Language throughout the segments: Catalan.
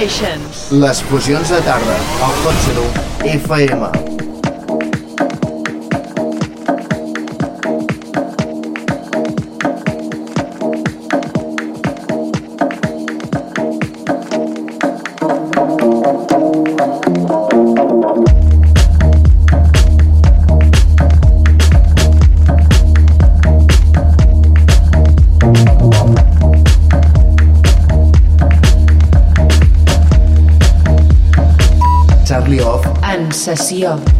Les fusions de tarda, al Hot FM. Sessió.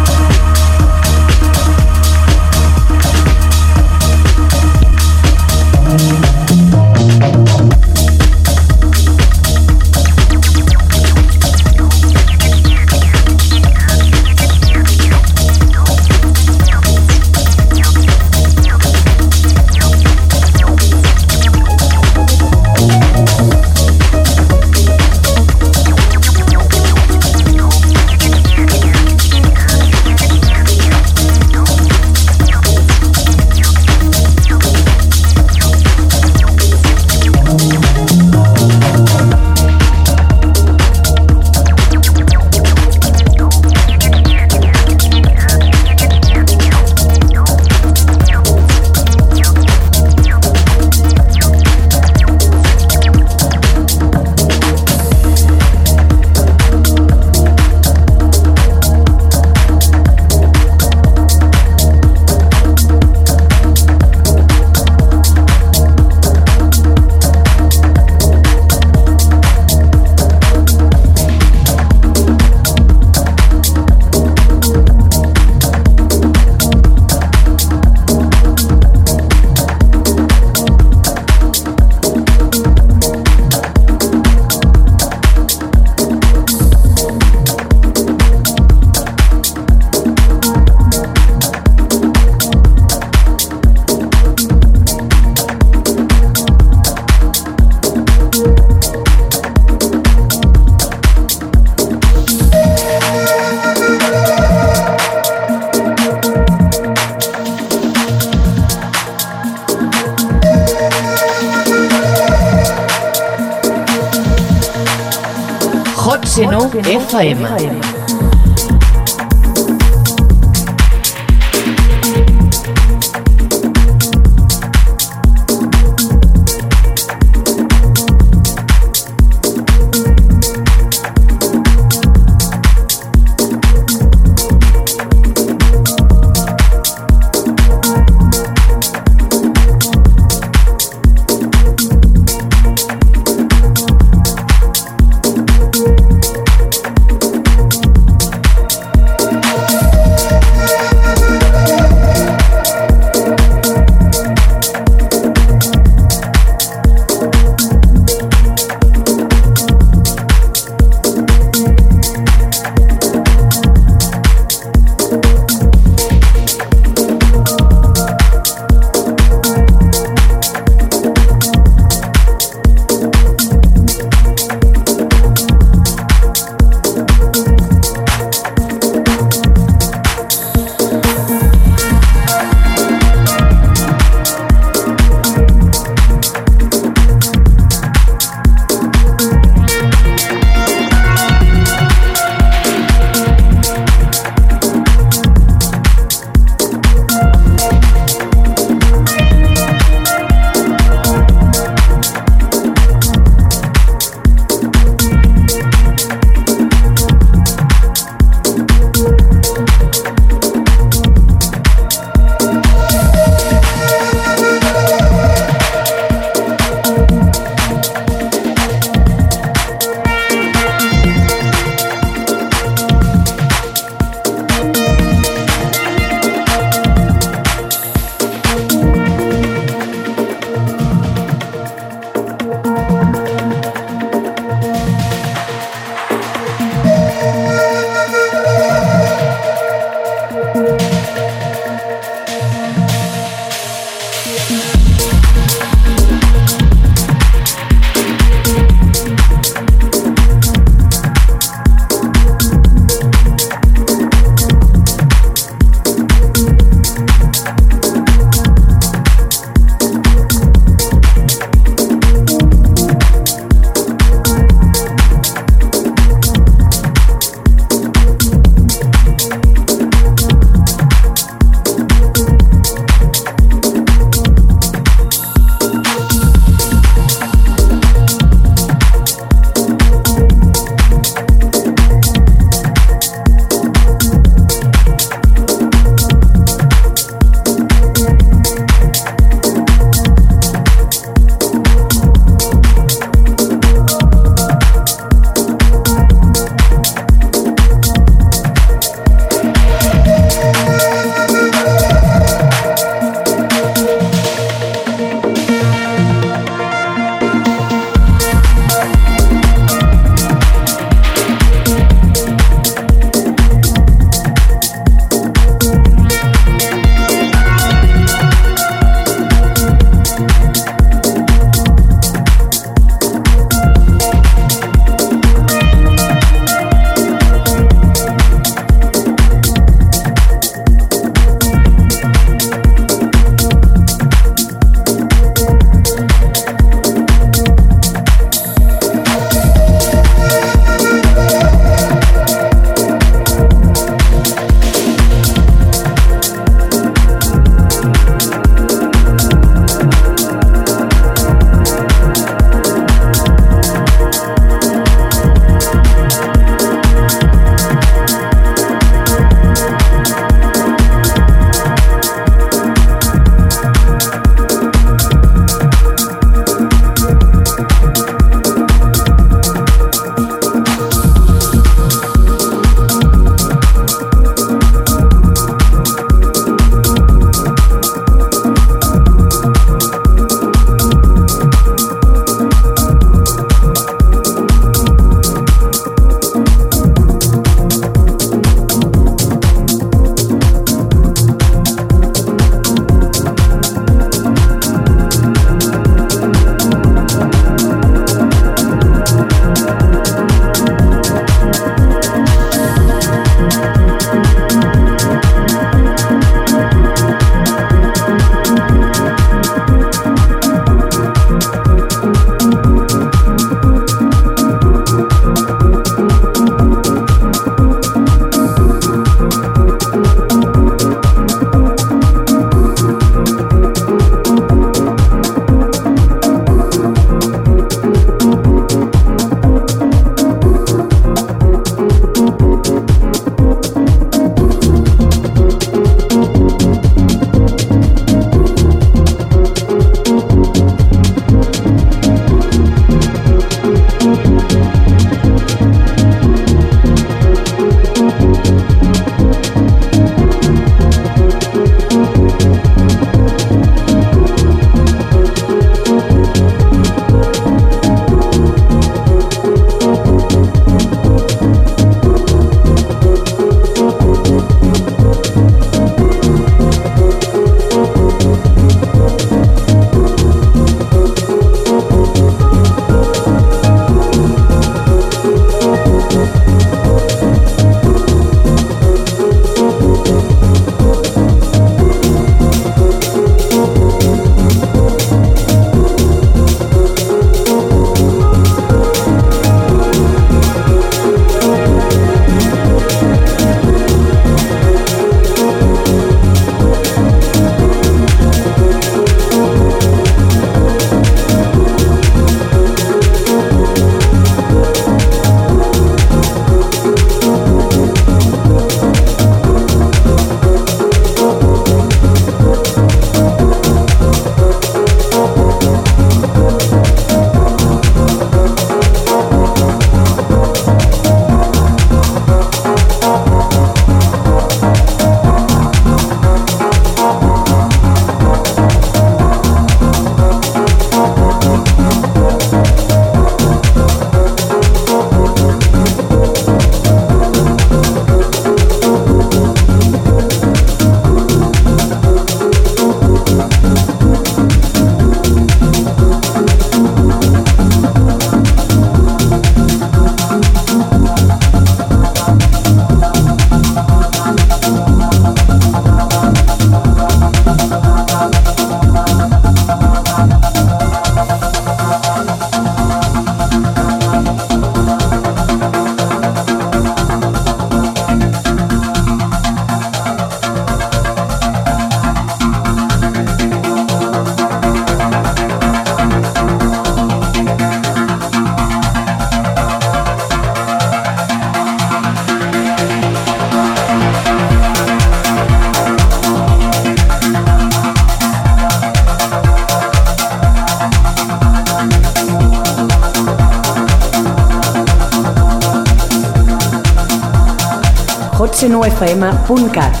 9fm.cat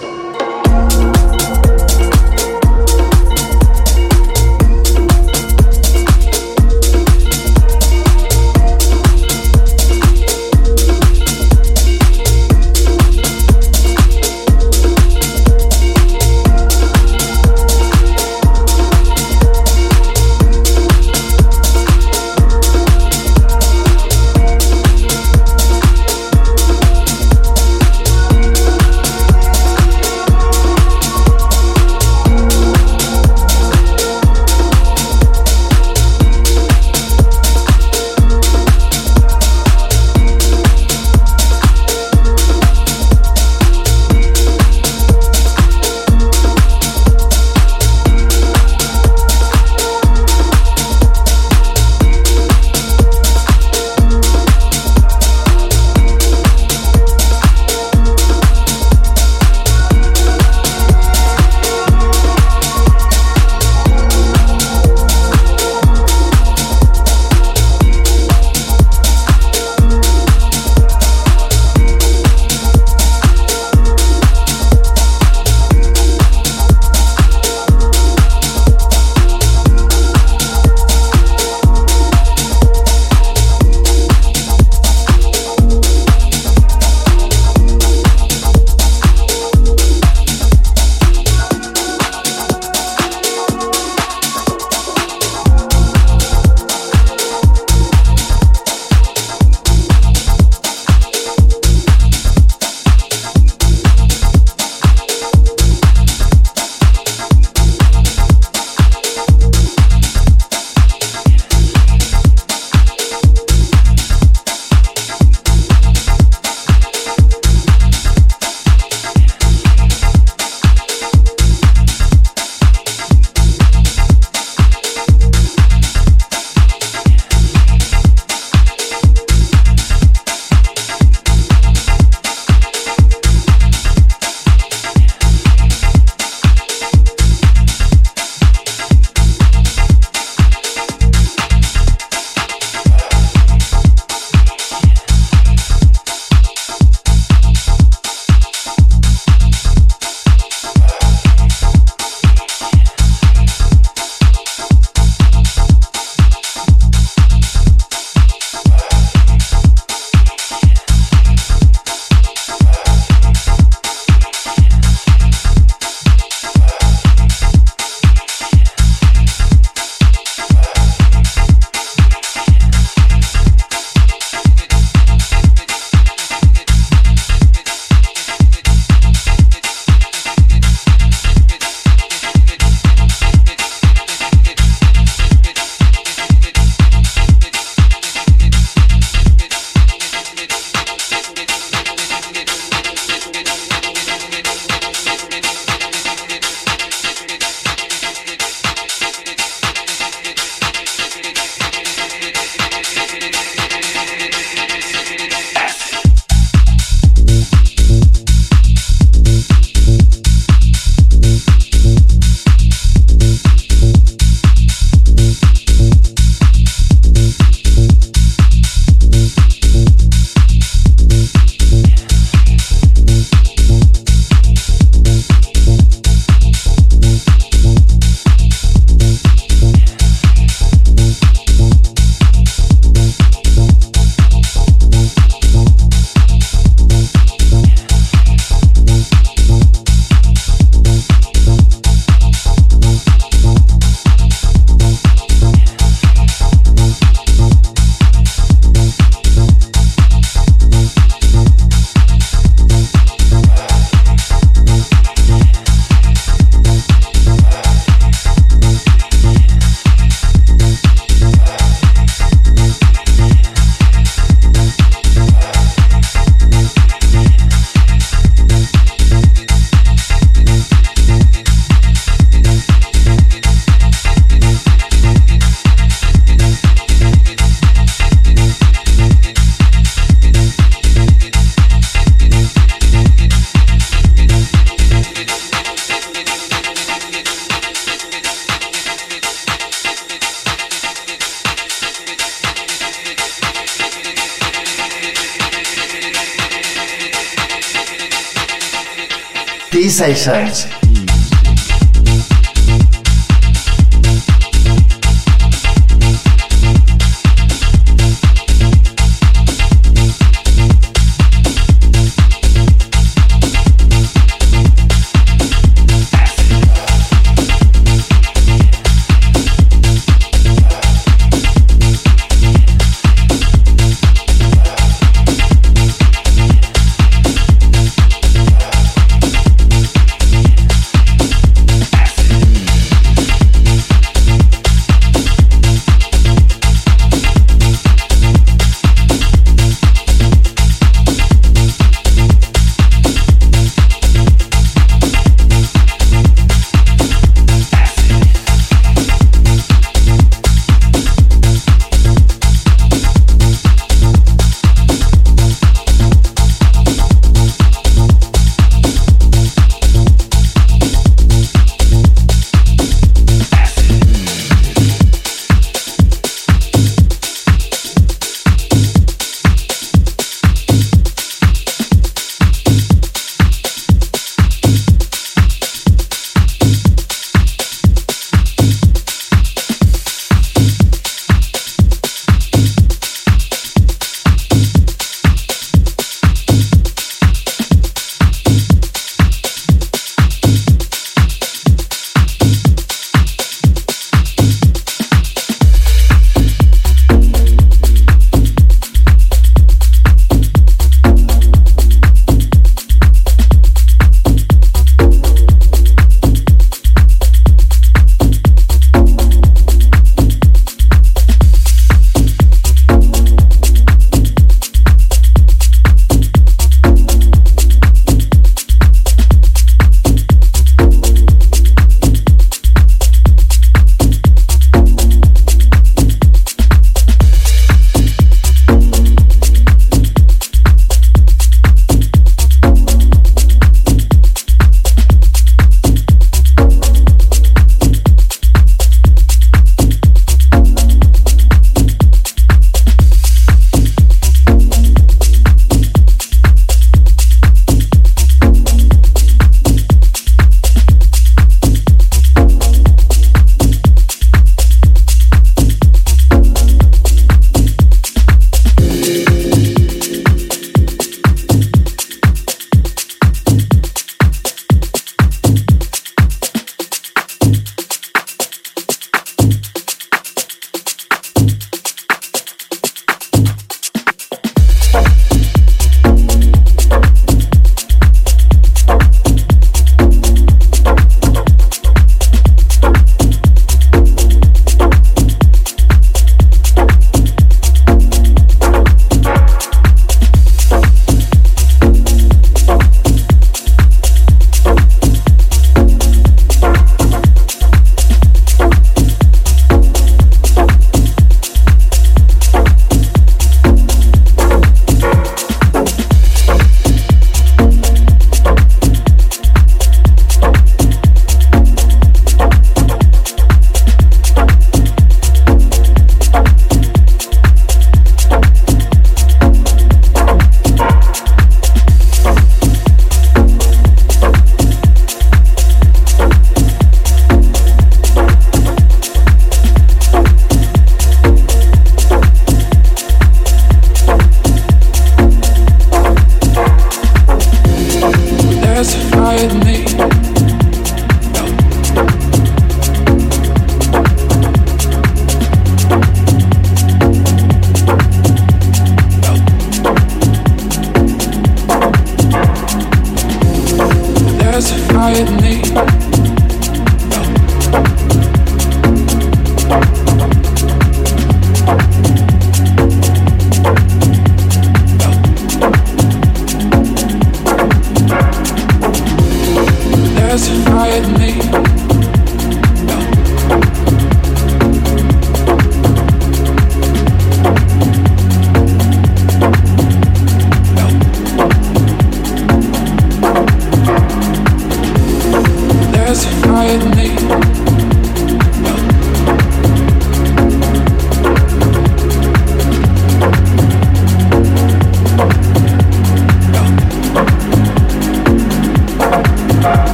These sessions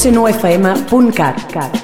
Estàs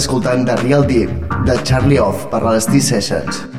escoltant The Real Deep, de Charlie Off, per les T-Sessions.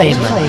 FM.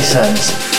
Sessions.